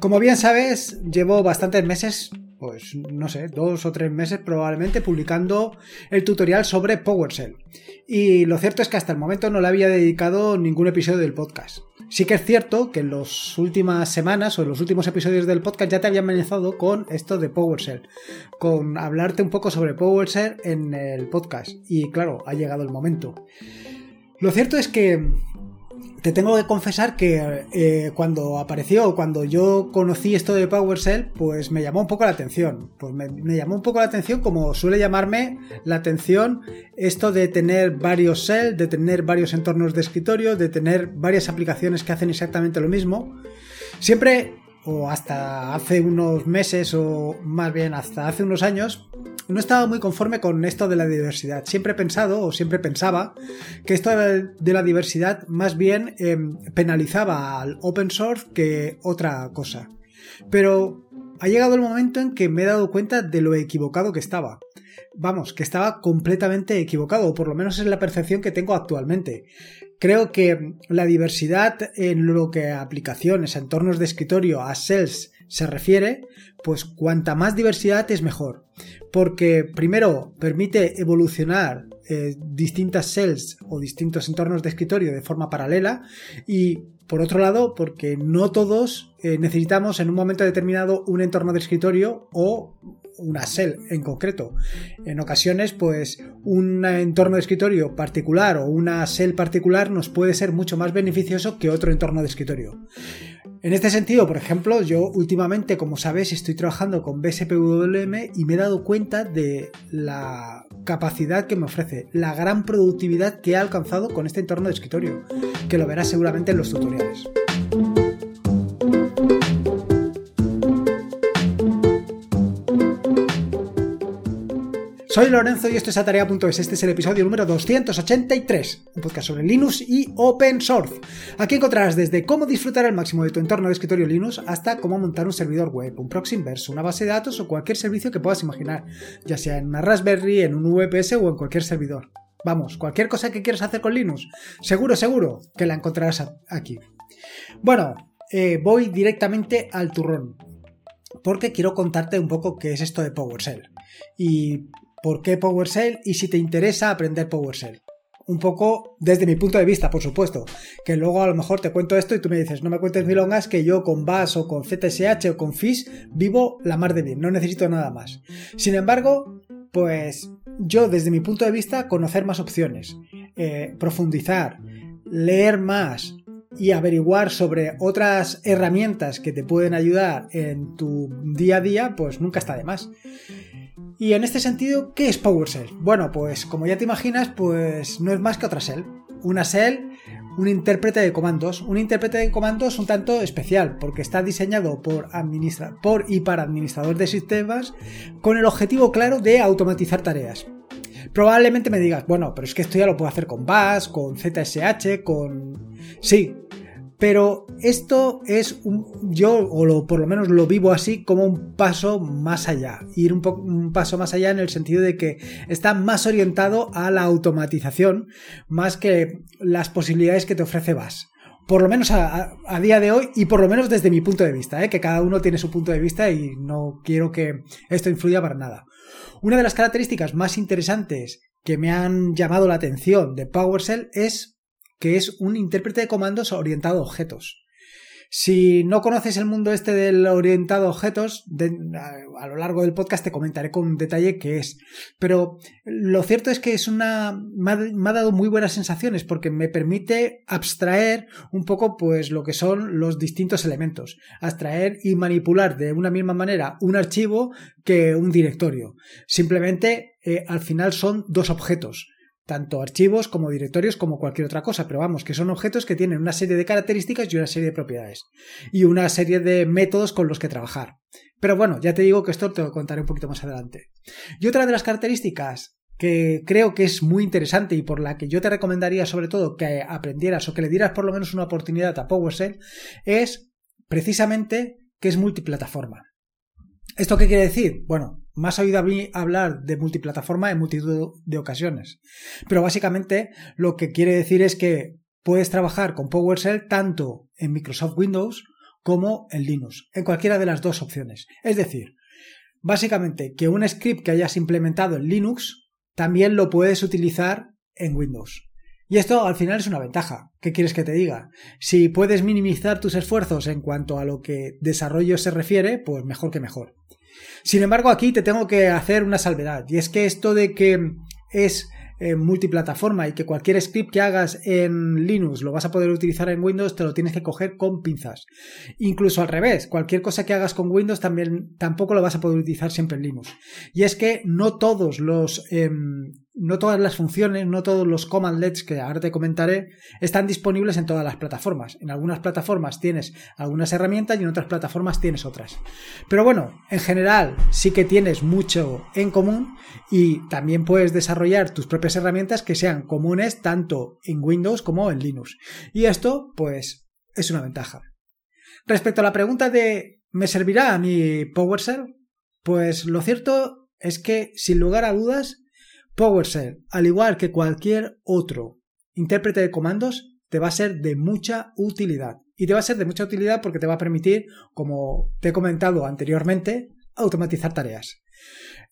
Como bien sabes, llevo bastantes meses, pues no sé, dos o tres meses probablemente, publicando el tutorial sobre PowerShell. Y lo cierto es que hasta el momento no le había dedicado ningún episodio del podcast. Sí que es cierto que en las últimas semanas o en los últimos episodios del podcast ya te había amenazado con esto de PowerShell, con hablarte un poco sobre PowerShell en el podcast. Y claro, ha llegado el momento. Lo cierto es que te tengo que confesar que eh, cuando apareció, cuando yo conocí esto de PowerShell, pues me llamó un poco la atención. Pues me, llamó un poco la atención como suele llamarme la atención esto de tener varios shell, de tener varios entornos de escritorio, de tener varias aplicaciones que hacen exactamente lo mismo. Siempre, o hasta hace unos meses, o más bien hasta hace unos años, no estaba muy conforme con esto de la diversidad. Siempre he pensado, o siempre pensaba, que esto de la diversidad más bien em, penalizaba al open source que otra cosa. Pero ha llegado el momento en que me he dado cuenta de lo equivocado que estaba. Vamos, que estaba completamente equivocado, o por lo menos es la percepción que tengo actualmente. Creo que la diversidad en lo que a aplicaciones, entornos de escritorio, a sales se refiere, pues cuanta más diversidad es mejor. Porque primero permite evolucionar eh, distintas cells o distintos entornos de escritorio de forma paralela y por otro lado porque no todos eh, necesitamos en un momento determinado un entorno de escritorio o una cell en concreto. En ocasiones, pues un entorno de escritorio particular o una cell particular nos puede ser mucho más beneficioso que otro entorno de escritorio. En este sentido, por ejemplo, yo últimamente, como sabes, estoy trabajando con BSPWM y me he dado cuenta de la capacidad que me ofrece, la gran productividad que he alcanzado con este entorno de escritorio, que lo verás seguramente en los tutoriales. Soy Lorenzo y esto es Atarea.es. Este es el episodio número 283, un podcast sobre Linux y Open Source. Aquí encontrarás desde cómo disfrutar al máximo de tu entorno de escritorio Linux hasta cómo montar un servidor web, un proxy inverso, una base de datos o cualquier servicio que puedas imaginar, ya sea en una Raspberry, en un VPS o en cualquier servidor. Vamos, cualquier cosa que quieras hacer con Linux, seguro, seguro que la encontrarás aquí. Bueno, eh, voy directamente al turrón, porque quiero contarte un poco qué es esto de PowerShell. Y por qué PowerShell y si te interesa aprender PowerShell. Un poco desde mi punto de vista, por supuesto. Que luego a lo mejor te cuento esto y tú me dices, no me cuentes milongas que yo con Bash o con ZSH o con Fish vivo la mar de bien, no necesito nada más. Sin embargo, pues yo desde mi punto de vista conocer más opciones, eh, profundizar, leer más, y averiguar sobre otras herramientas que te pueden ayudar en tu día a día, pues nunca está de más. Y en este sentido, ¿qué es PowerShell? Bueno, pues como ya te imaginas, pues no es más que otra shell. Una shell, un intérprete de comandos. Un intérprete de comandos un tanto especial, porque está diseñado por, por y para administradores de sistemas con el objetivo claro de automatizar tareas. Probablemente me digas, bueno, pero es que esto ya lo puedo hacer con Bash, con ZSH, con... Sí, pero esto es un, yo, o por lo menos lo vivo así, como un paso más allá. Ir un, un, paso más allá en el sentido de que está más orientado a la automatización, más que las posibilidades que te ofrece Bash. Por lo menos a, día de hoy y por lo menos desde mi punto de vista, ¿eh? que cada uno tiene su punto de vista y no quiero que esto influya para nada. Una de las características más interesantes que me han llamado la atención de PowerShell es que es un intérprete de comandos orientado a objetos. Si no conoces el mundo este del orientado a objetos, a, lo largo del podcast te comentaré con detalle qué es. Pero lo cierto es que es una. Me ha, dado muy buenas sensaciones porque me permite abstraer un poco, pues, lo que son los distintos elementos. Abstraer y manipular de una misma manera un archivo que un directorio. Simplemente, eh, al final son dos objetos tanto archivos como directorios como cualquier otra cosa, pero vamos, que son objetos que tienen una serie de características y una serie de propiedades y una serie de métodos con los que trabajar. Pero bueno, ya te digo que esto te lo contaré un poquito más adelante. Y otra de las características que creo que es muy interesante y por la que yo te recomendaría sobre todo que aprendieras o que le dieras por lo menos una oportunidad a PowerShell es precisamente que es multiplataforma. ¿Esto qué quiere decir? Bueno, más oído a mí hablar de multiplataforma en multitud de ocasiones. Pero básicamente lo que quiere decir es que puedes trabajar con PowerShell tanto en Microsoft Windows como en Linux, en cualquiera de las dos opciones. Es decir, básicamente que un script que hayas implementado en Linux también lo puedes utilizar en Windows. Y esto al final es una ventaja. ¿Qué quieres que te diga? Si puedes minimizar tus esfuerzos en cuanto a lo que desarrollo se refiere, pues mejor que mejor. Sin embargo, aquí te tengo que hacer una salvedad. Y es que esto de que es eh, multiplataforma y que cualquier script que hagas en Linux lo vas a poder utilizar en Windows, te lo tienes que coger con pinzas. Incluso al revés, cualquier cosa que hagas con Windows también tampoco lo vas a poder utilizar siempre en Linux. Y es que no todos los em, no todas las funciones, no todos los commandlets que ahora te comentaré están disponibles en todas las plataformas. En algunas plataformas tienes algunas herramientas y en otras plataformas tienes otras. Pero bueno, en general sí que tienes mucho en común y también puedes desarrollar tus propias herramientas que sean comunes tanto en Windows como en Linux. Y esto pues es una ventaja. Respecto a la pregunta de ¿me servirá a mi PowerShell? Pues lo cierto es que sin lugar a dudas PowerShell, al igual que cualquier otro intérprete de comandos, te va a ser de mucha utilidad. Y te va a ser de mucha utilidad porque te va a permitir, como te he comentado anteriormente, automatizar tareas.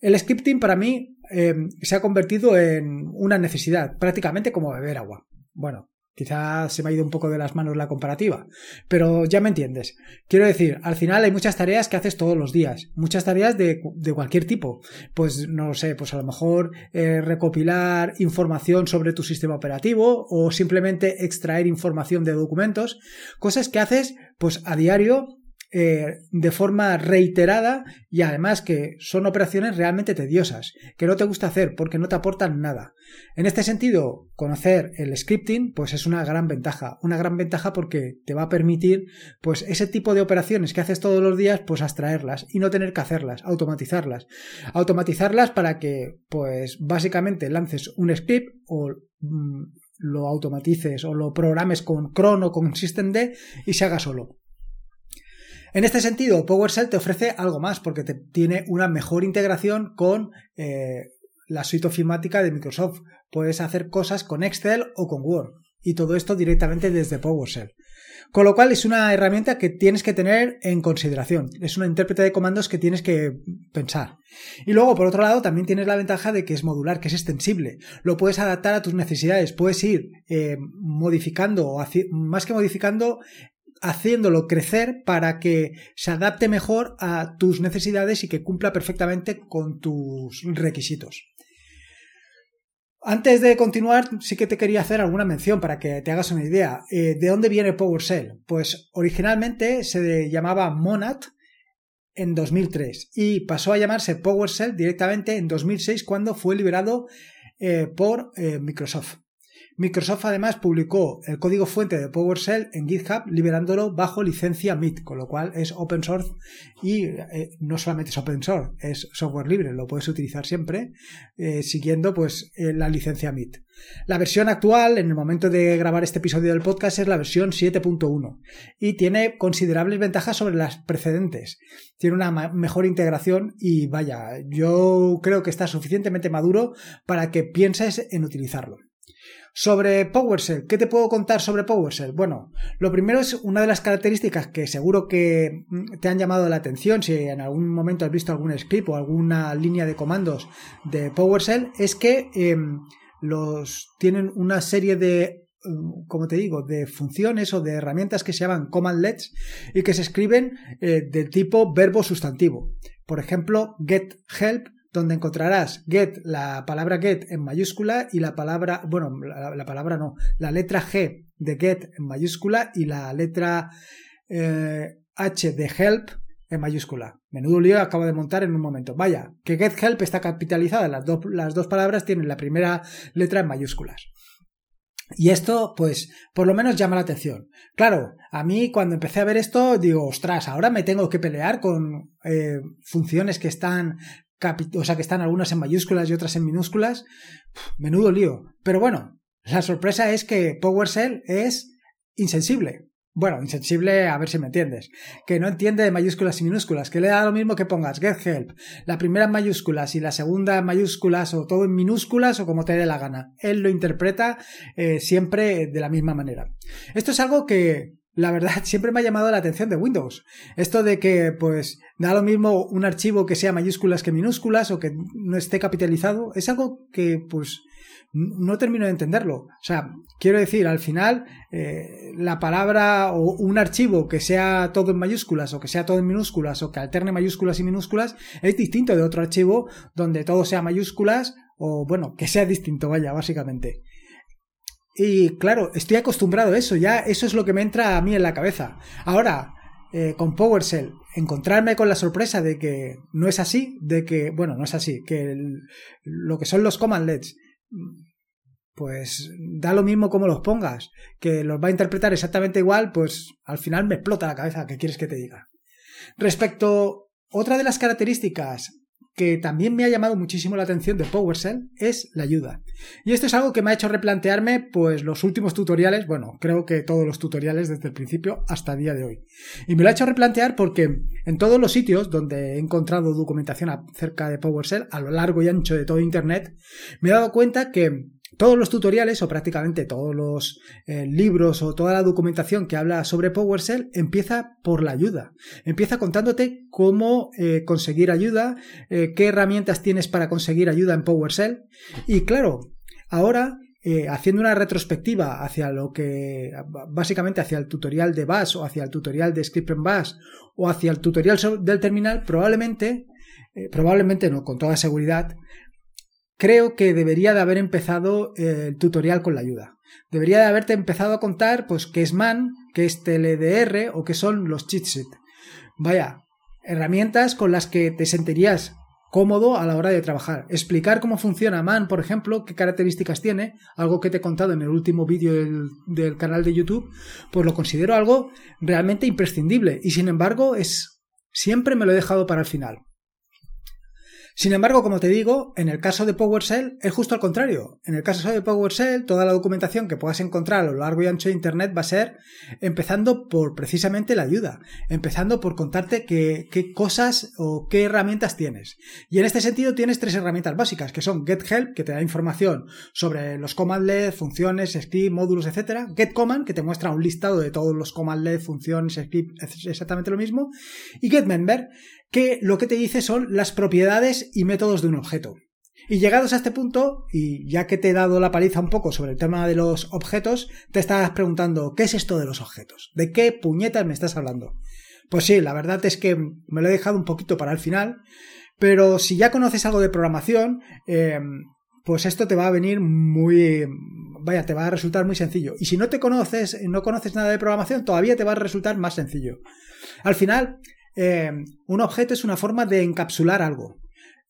El scripting para mí eh, se ha convertido en una necesidad, prácticamente como beber agua. Bueno, Quizás se me ha ido un poco de las manos la comparativa, pero ya me entiendes. Quiero decir, al final hay muchas tareas que haces todos los días, muchas tareas de, cualquier tipo. Pues no sé, pues a lo mejor eh, recopilar información sobre tu sistema operativo o simplemente extraer información de documentos, cosas que haces pues a diario eh, de forma reiterada y además que son operaciones realmente tediosas, que no te gusta hacer porque no te aportan nada. En este sentido, conocer el scripting pues es una gran ventaja, una gran ventaja porque te va a permitir pues ese tipo de operaciones que haces todos los días pues abstraerlas y no tener que hacerlas, automatizarlas. Automatizarlas para que pues básicamente lances un script o mm, lo automatices o lo programes con cron o con systemd y se haga solo. En este sentido, PowerShell te ofrece algo más porque te tiene una mejor integración con eh, la suite ofimática de Microsoft. Puedes hacer cosas con Excel o con Word y todo esto directamente desde PowerShell. Con lo cual es una herramienta que tienes que tener en consideración. Es una intérprete de comandos que tienes que pensar. Y luego, por otro lado, también tienes la ventaja de que es modular, que es extensible. Lo puedes adaptar a tus necesidades. Puedes ir eh, modificando, o más que modificando, haciéndolo crecer para que se adapte mejor a tus necesidades y que cumpla perfectamente con tus requisitos. Antes de continuar, sí que te quería hacer alguna mención para que te hagas una idea. Eh, ¿De dónde viene PowerShell? Pues originalmente se llamaba Monad en 2003 y pasó a llamarse PowerShell directamente en 2006 cuando fue liberado eh, por eh, Microsoft. Microsoft además publicó el código fuente de PowerShell en GitHub liberándolo bajo licencia MIT, con lo cual es open source y eh, no solamente es open source, es software libre, lo puedes utilizar siempre eh, siguiendo pues eh, la licencia MIT. La versión actual, en el momento de grabar este episodio del podcast, es la versión 7.1 y tiene considerables ventajas sobre las precedentes. Tiene una mejor integración y vaya, yo creo que está suficientemente maduro para que pienses en utilizarlo. Sobre PowerShell, ¿qué te puedo contar sobre PowerShell? Bueno, lo primero es una de las características que seguro que mm, te han llamado la atención si en algún momento has visto algún script o alguna línea de comandos de PowerShell, es que em, los tienen una serie de mm, como te digo, de funciones o de herramientas que se llaman commandlets y que se escriben eh, del tipo verbo sustantivo. Por ejemplo, get help donde encontrarás get, la palabra get en mayúscula y la palabra, bueno, la, palabra no, la letra G de get en mayúscula y la letra eh, H de help en mayúscula. Menudo lío acabo de montar en un momento. Vaya, que get help está capitalizada, las, las dos palabras tienen la primera letra en mayúsculas. Y esto, pues, por lo menos llama la atención. Claro, a mí cuando empecé a ver esto, digo, ostras, ahora me tengo que pelear con eh, funciones que están o sea que están algunas en mayúsculas y otras en minúsculas, menudo lío. Pero bueno, la sorpresa es que PowerShell es insensible. Bueno, insensible, a ver si me entiendes. Que no entiende de mayúsculas y minúsculas, que le da lo mismo que pongas get help, la primera en mayúsculas y la segunda en mayúsculas o todo en minúsculas o como te dé la gana. Él lo interpreta eh, siempre de la misma manera. Esto es algo que la verdad, siempre me ha llamado la atención de Windows. Esto de que, pues, da lo mismo un archivo que sea mayúsculas que minúsculas o que no esté capitalizado, es algo que, pues, no termino de entenderlo. O sea, quiero decir, al final, eh, la palabra o un archivo que sea todo en mayúsculas o que sea todo en minúsculas o que alterne mayúsculas y minúsculas es distinto de otro archivo donde todo sea mayúsculas o, bueno, que sea distinto, vaya, básicamente. Y claro, estoy acostumbrado a eso, ya eso es lo que me entra a mí en la cabeza. Ahora, eh, con PowerShell, encontrarme con la sorpresa de que no es así, de que, bueno, no es así, que lo que son los commandlets pues da lo mismo como los pongas, que los va a interpretar exactamente igual, pues al final me explota la cabeza, ¿qué quieres que te diga? Respecto, otra de las características que también me ha llamado muchísimo la atención de PowerShell es la ayuda. Y esto es algo que me ha hecho replantearme pues los últimos tutoriales, bueno, creo que todos los tutoriales desde el principio hasta el día de hoy. Y me lo ha hecho replantear porque en todos los sitios donde he encontrado documentación acerca de PowerShell a lo largo y ancho de todo internet, me he dado cuenta que todos los tutoriales o prácticamente todos los eh, libros o toda la documentación que habla sobre PowerShell empieza por la ayuda. Empieza contándote cómo eh, conseguir ayuda, eh, qué herramientas tienes para conseguir ayuda en PowerShell. Y claro, ahora haciendo una retrospectiva hacia lo que básicamente hacia el tutorial de Bash o hacia el tutorial de Script en Bash o hacia el tutorial del terminal, probablemente, probablemente no, con toda seguridad, creo que debería de haber empezado eh, el tutorial con la ayuda. Debería de haberte empezado a contar, pues, qué es MAN, qué es TLDR o qué son los chipset. Vaya, herramientas con las que te sentirías cómodo a la hora de trabajar. Explicar cómo funciona MAN, por ejemplo, qué características tiene, algo que te he contado en el último vídeo del, del canal de YouTube, pues lo considero algo realmente imprescindible y sin embargo es siempre me lo he dejado para el final. Sin embargo, como te digo, en el caso de PowerShell es justo al contrario. En el caso de PowerShell, toda la documentación que puedas encontrar a lo largo y ancho de Internet va a ser empezando por precisamente la ayuda, empezando por contarte qué, cosas o qué herramientas tienes. Y en este sentido tienes tres herramientas básicas, que son GetHelp, que te da información sobre los commandlets, funciones, script, módulos, etc. GetCommand, que te muestra un listado de todos los commandlets, funciones, script, exactamente lo mismo. Y GetMember, que lo que te dice son las propiedades y métodos de un objeto. Y llegados a este punto, y ya que te he dado la paliza un poco sobre el tema de los objetos, te estás preguntando, ¿qué es esto de los objetos? ¿De qué puñetas me estás hablando? Pues sí, la verdad es que me lo he dejado un poquito para el final, pero si ya conoces algo de programación, em, pues esto te va a venir muy, vaya, te va a resultar muy sencillo. Y si no te conoces, no conoces nada de programación, todavía te va a resultar más sencillo. Al final, eh, un objeto es una forma de encapsular algo.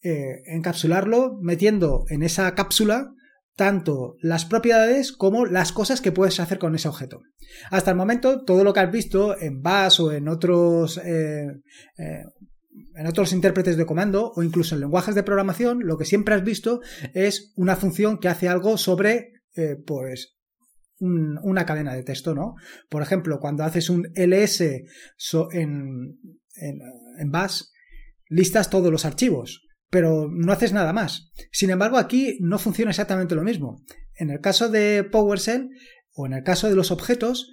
Eh, encapsularlo metiendo en esa cápsula tanto las propiedades como las cosas que puedes hacer con ese objeto. Hasta el momento, todo lo que has visto en Bash o en otros, eh, en otros intérpretes de comando o incluso en lenguajes de programación, lo que siempre has visto es una función que hace algo sobre, pues, una cadena de texto, ¿no? Por ejemplo, cuando haces un ls en, en, Bash listas todos los archivos, pero no haces nada más. Sin embargo, aquí no funciona exactamente lo mismo. En el caso de PowerShell o en el caso de los objetos,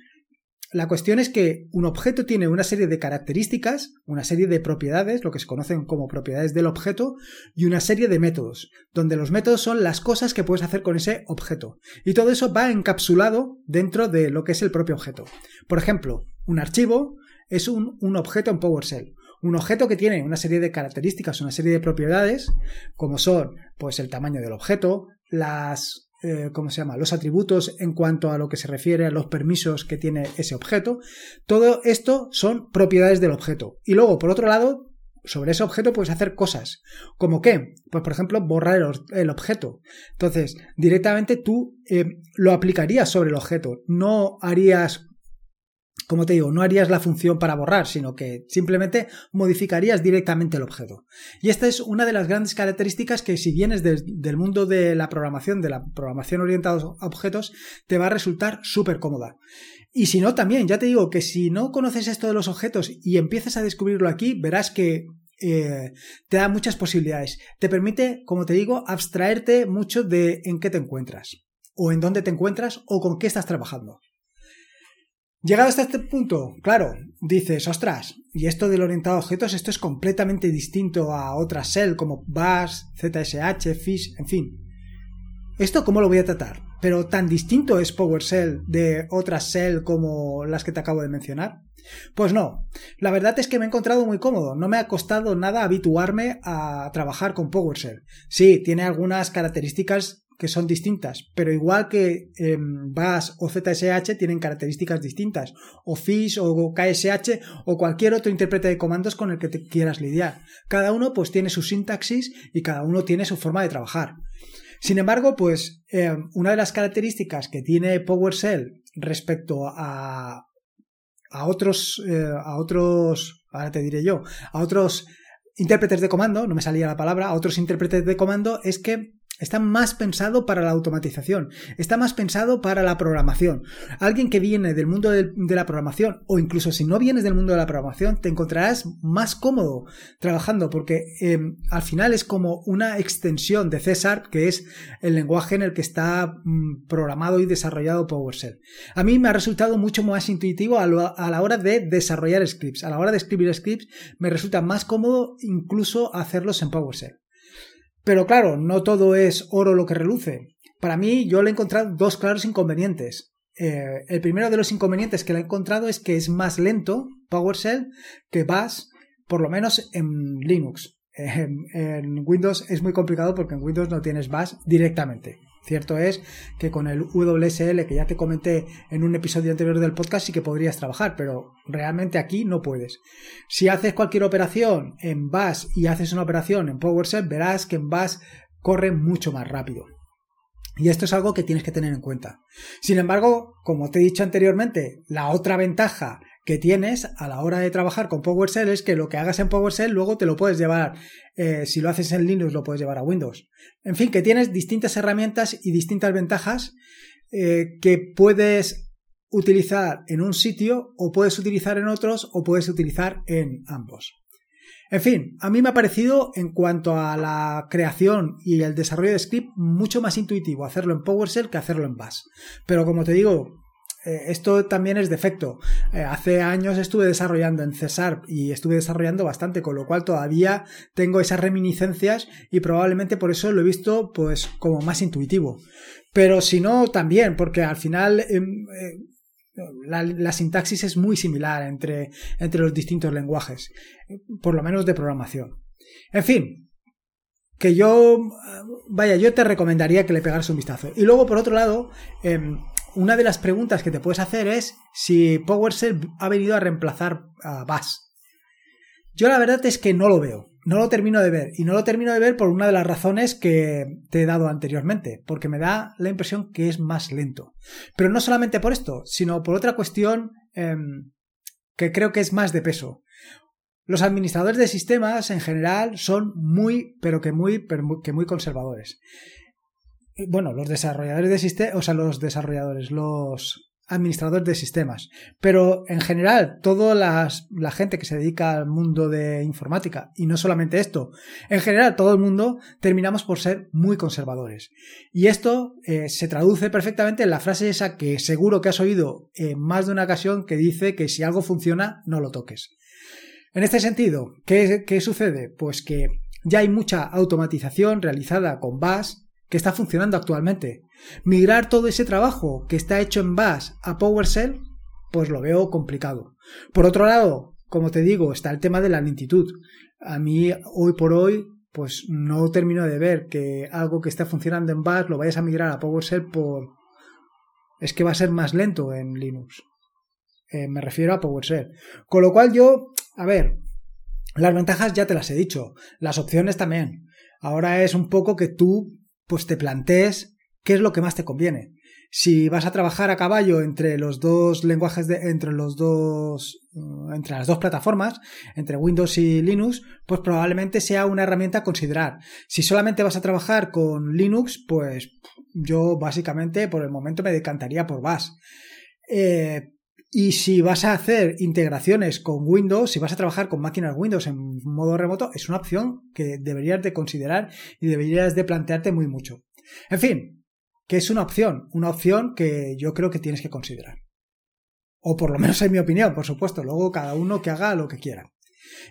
la cuestión es que un objeto tiene una serie de características, una serie de propiedades, lo que se conocen como propiedades del objeto, y una serie de métodos, donde los métodos son las cosas que puedes hacer con ese objeto. Y todo eso va encapsulado dentro de lo que es el propio objeto. Por ejemplo, un archivo es un, objeto en PowerShell. Un objeto que tiene una serie de características, una serie de propiedades, como son pues el tamaño del objeto, las eh, ¿cómo se llama? los atributos en cuanto a lo que se refiere a los permisos que tiene ese objeto. Todo esto son propiedades del objeto. Y luego, por otro lado, sobre ese objeto puedes hacer cosas. ¿Como qué? Pues por ejemplo, borrar el, objeto. Entonces, directamente tú eh, lo aplicarías sobre el objeto. No harías como te digo, no harías la función para borrar, sino que simplemente modificarías directamente el objeto. Y esta es una de las grandes características que si vienes del mundo de la programación, de la programación orientada a objetos, te va a resultar súper cómoda. Y si no, también, ya te digo que si no conoces esto de los objetos y empiezas a descubrirlo aquí, verás que eh, te da muchas posibilidades. Te permite, como te digo, abstraerte mucho de en qué te encuentras, o en dónde te encuentras, o con qué estás trabajando. Llegado hasta este punto, claro, dices, ostras, y esto del orientado a objetos, esto es completamente distinto a otras shell como Bash, ZSH, Fish, en fin. ¿Esto cómo lo voy a tratar? Pero tan distinto es PowerShell de otras shell como las que te acabo de mencionar. Pues no, la verdad es que me he encontrado muy cómodo, no me ha costado nada habituarme a trabajar con PowerShell. Sí, tiene algunas características que son distintas, pero igual que eh, Bash o ZSH tienen características distintas, o Fish o KSH o cualquier otro intérprete de comandos con el que te quieras lidiar. Cada uno pues tiene su sintaxis y cada uno tiene su forma de trabajar. Sin embargo, pues em, una de las características que tiene PowerShell respecto a, a otros, eh, a otros, ahora te diré yo, a otros intérpretes de comando, no me salía la palabra, a otros intérpretes de comando es que Está más pensado para la automatización, está más pensado para la programación. Alguien que viene del mundo de, la programación, o incluso si no vienes del mundo de la programación, te encontrarás más cómodo trabajando, porque em, al final es como una extensión de César, que es el lenguaje en el que está mm, programado y desarrollado PowerShell. A mí me ha resultado mucho más intuitivo a, a la hora de desarrollar scripts. A la hora de escribir scripts me resulta más cómodo incluso hacerlos en PowerShell. Pero claro, no todo es oro lo que reluce. Para mí, yo le he encontrado dos claros inconvenientes. Eh, el primero de los inconvenientes que le he encontrado es que es más lento PowerShell que Bash, por lo menos en Linux. en Windows es muy complicado porque en Windows no tienes Bash directamente. Cierto es que con el WSL que ya te comenté en un episodio anterior del podcast sí que podrías trabajar, pero realmente aquí no puedes. Si haces cualquier operación en Bash y haces una operación en PowerShell, verás que en Bash corre mucho más rápido. Y esto es algo que tienes que tener en cuenta. Sin embargo, como te he dicho anteriormente, la otra ventaja que tienes a la hora de trabajar con PowerShell es que lo que hagas en PowerShell luego te lo puedes llevar, eh, si lo haces en Linux lo puedes llevar a Windows. En fin, que tienes distintas herramientas y distintas ventajas eh, que puedes utilizar en un sitio o puedes utilizar en otros o puedes utilizar en ambos. En fin, a mí me ha parecido en cuanto a la creación y el desarrollo de script mucho más intuitivo hacerlo en PowerShell que hacerlo en Bash. Pero como te digo, esto también es defecto. Eh, hace años estuve desarrollando en Cesar y estuve desarrollando bastante, con lo cual todavía tengo esas reminiscencias y probablemente por eso lo he visto pues como más intuitivo. Pero si no, también, porque al final em, eh, la, sintaxis es muy similar entre, entre los distintos lenguajes, por lo menos de programación. En fin, que yo, vaya, yo te recomendaría que le pegaras un vistazo. Y luego, por otro lado, em, una de las preguntas que te puedes hacer es si PowerShell ha venido a reemplazar a Bash. Yo la verdad es que no lo veo, no lo termino de ver, y no lo termino de ver por una de las razones que te he dado anteriormente, porque me da la impresión que es más lento. Pero no solamente por esto, sino por otra cuestión em, que creo que es más de peso. Los administradores de sistemas en general son muy, pero que muy, pero que muy conservadores bueno, los desarrolladores de sistemas, o sea, los desarrolladores, los administradores de sistemas, pero en general toda la gente que se dedica al mundo de informática, y no solamente esto, en general todo el mundo terminamos por ser muy conservadores. Y esto eh, se traduce perfectamente en la frase esa que seguro que has oído en más de una ocasión que dice que si algo funciona, no lo toques. En este sentido, ¿qué, qué sucede? Pues que ya hay mucha automatización realizada con Bash, que está funcionando actualmente. Migrar todo ese trabajo que está hecho en Bash a PowerShell, pues lo veo complicado. Por otro lado, como te digo, está el tema de la lentitud. A mí, hoy por hoy, pues no termino de ver que algo que está funcionando en Bash lo vayas a migrar a PowerShell por... Es que va a ser más lento en Linux. Eh, me refiero a PowerShell. Con lo cual yo, a ver, las ventajas ya te las he dicho, las opciones también. Ahora es un poco que tú pues te plantees qué es lo que más te conviene. Si vas a trabajar a caballo entre los dos lenguajes de, entre los dos, uh, entre las dos plataformas, entre Windows y Linux, pues probablemente sea una herramienta a considerar. Si solamente vas a trabajar con Linux, pues yo básicamente por el momento me decantaría por Bash. Eh, y si vas a hacer integraciones con Windows, si vas a trabajar con máquinas Windows en modo remoto, es una opción que deberías de considerar y deberías de plantearte muy mucho. En fin, que es una opción, una opción que yo creo que tienes que considerar. O por lo menos en mi opinión, por supuesto. Luego cada uno que haga lo que quiera.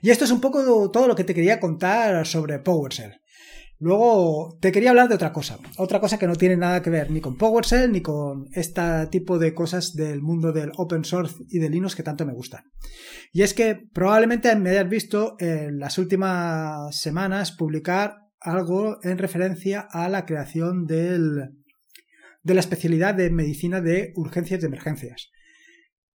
Y esto es un poco todo lo que te quería contar sobre PowerShell. Luego te quería hablar de otra cosa, otra cosa que no tiene nada que ver ni con PowerShell ni con este tipo de cosas del mundo del open source y de Linux que tanto me gustan. Y es que probablemente me hayas visto en las últimas semanas publicar algo en referencia a la creación del, de la especialidad de medicina de urgencias y emergencias.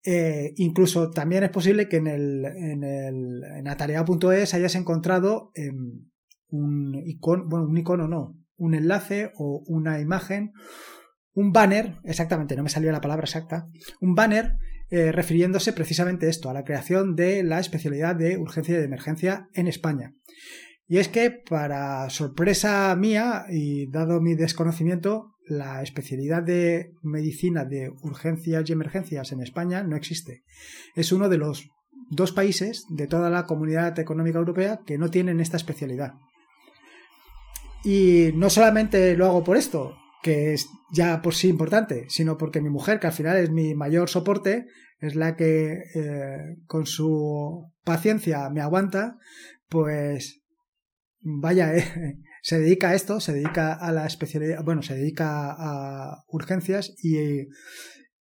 Eh, incluso también es posible que en el en, el, en hayas encontrado un icono, bueno, un icono no, un enlace o una imagen, un banner, exactamente, no me salía la palabra exacta, un banner eh, refiriéndose precisamente esto, a la creación de la especialidad de urgencia y de emergencia en España. Y es que, para sorpresa mía y dado mi desconocimiento, la especialidad de medicina de urgencias y emergencias en España no existe. Es uno de los dos países de toda la comunidad económica europea que no tienen esta especialidad. Y no solamente lo hago por esto, que es ya por sí importante, sino porque mi mujer, que al final es mi mayor soporte, es la que eh, con su paciencia me aguanta, pues vaya, eh, se dedica a esto, se dedica a la especialidad, bueno, se dedica a urgencias y,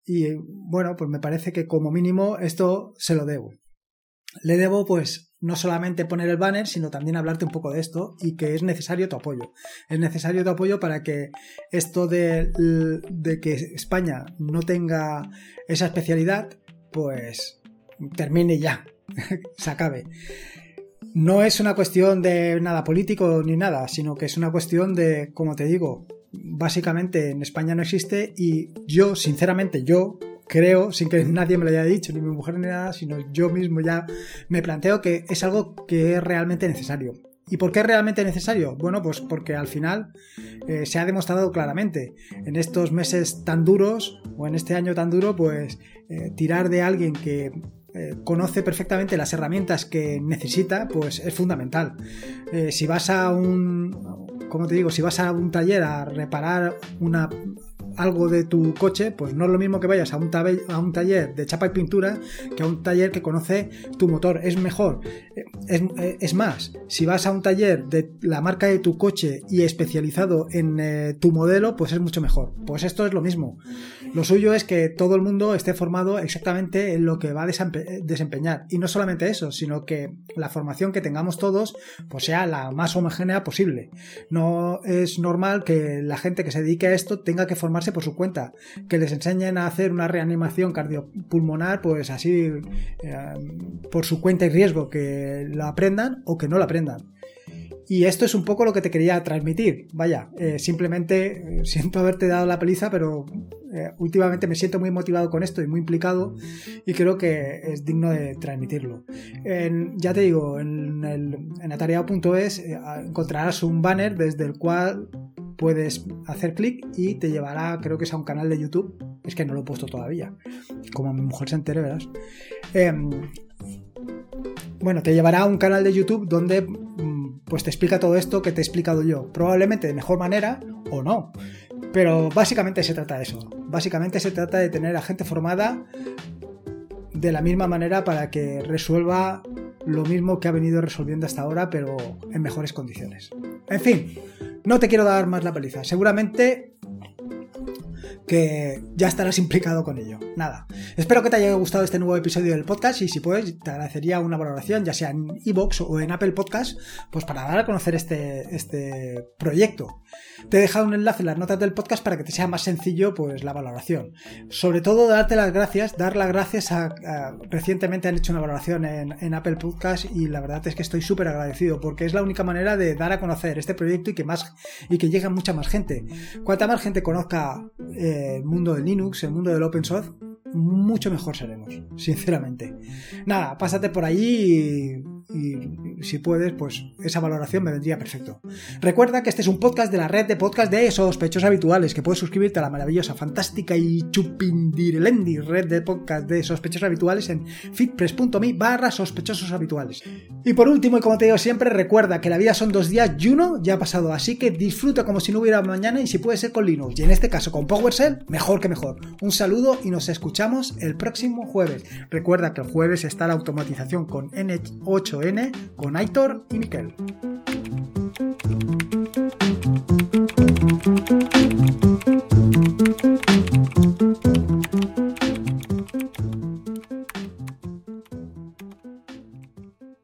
y bueno, pues me parece que como mínimo esto se lo debo. Le debo pues no solamente poner el banner, sino también hablarte un poco de esto y que es necesario tu apoyo. Es necesario tu apoyo para que esto de, de que España no tenga esa especialidad, pues termine ya, se acabe no es una cuestión de nada político ni nada, sino que es una cuestión de, como te digo, básicamente en España no existe y yo, sinceramente, yo creo, sin que nadie me lo haya dicho, ni mi mujer ni nada, sino yo mismo ya me planteo que es algo que es realmente necesario. ¿Y por qué es realmente necesario? Bueno, pues porque al final eh, se ha demostrado claramente en estos meses tan duros o en este año tan duro, pues eh, tirar de alguien que eh, conoce perfectamente las herramientas que necesita, pues es fundamental. Si vas a un, como te digo, si vas a un taller a reparar una algo de tu coche, pues no es lo mismo que vayas a un, a un taller de chapa y pintura que a un taller que conoce tu motor. Es mejor. Eh, es, es más, si vas a un taller de la marca de tu coche y especializado en tu modelo, pues es mucho mejor. Pues esto es lo mismo. Lo suyo es que todo el mundo esté formado exactamente en lo que va a desempeñar. Y no solamente eso, sino que la formación que tengamos todos pues sea la más homogénea posible. No es normal que la gente que se dedique a esto tenga que formarse por su cuenta, que les enseñen a hacer una reanimación cardiopulmonar pues así eh, por su cuenta y riesgo, que la aprendan o que no la aprendan. Y esto es un poco lo que te quería transmitir. Vaya, eh, simplemente eh, siento haberte dado la paliza, pero últimamente me siento muy motivado con esto y muy implicado y creo que es digno de transmitirlo. ya te digo, en, en atareado.es encontrarás un banner desde el cual puedes hacer clic y te llevará, creo que es a un canal de YouTube. Es que no lo he puesto todavía. Como mi mujer se entere, verás. Em, bueno, te llevará a un canal de YouTube donde mm, pues te explica todo esto que te he explicado yo. Probablemente de mejor manera o no. Pero básicamente se trata de eso. Básicamente se trata de tener a gente formada de la misma manera para que resuelva lo mismo que ha venido resolviendo hasta ahora, pero en mejores condiciones. En fin, no te quiero dar más la paliza. Seguramente que ya estarás implicado con ello. Nada. Espero que te haya gustado este nuevo episodio del podcast y si puedes te agradecería una valoración, ya sea en iVoox o en Apple Podcast, pues para dar a conocer este, este proyecto. Te he dejado un enlace en las notas del podcast para que te sea más sencillo pues la valoración. Sobre todo darte las gracias, dar las gracias a, recientemente han hecho una valoración en, Apple Podcast y la verdad es que estoy súper agradecido porque es la única manera de dar a conocer este proyecto y que más y que llegue mucha más gente. Cuanta más gente conozca eh, el mundo de Linux, el mundo del open source, mucho mejor seremos, sinceramente. Nada, pásate por allí y si puedes, pues esa valoración me vendría perfecto. Recuerda que este es un podcast de la red de podcast de sospechosos habituales, que puedes suscribirte a la maravillosa, fantástica y chupindirelendi red de podcast de sospechosos habituales en fitpress.me barra sospechosos habituales. Y por último, y como te digo siempre, recuerda que la vida son dos días y uno ya ha pasado, así que disfruta como si no hubiera mañana y si puede ser con Linux, y en este caso con PowerShell, mejor que mejor. Un saludo y nos escuchamos el próximo jueves. Recuerda que el jueves está la automatización con N con Aitor y Miquel.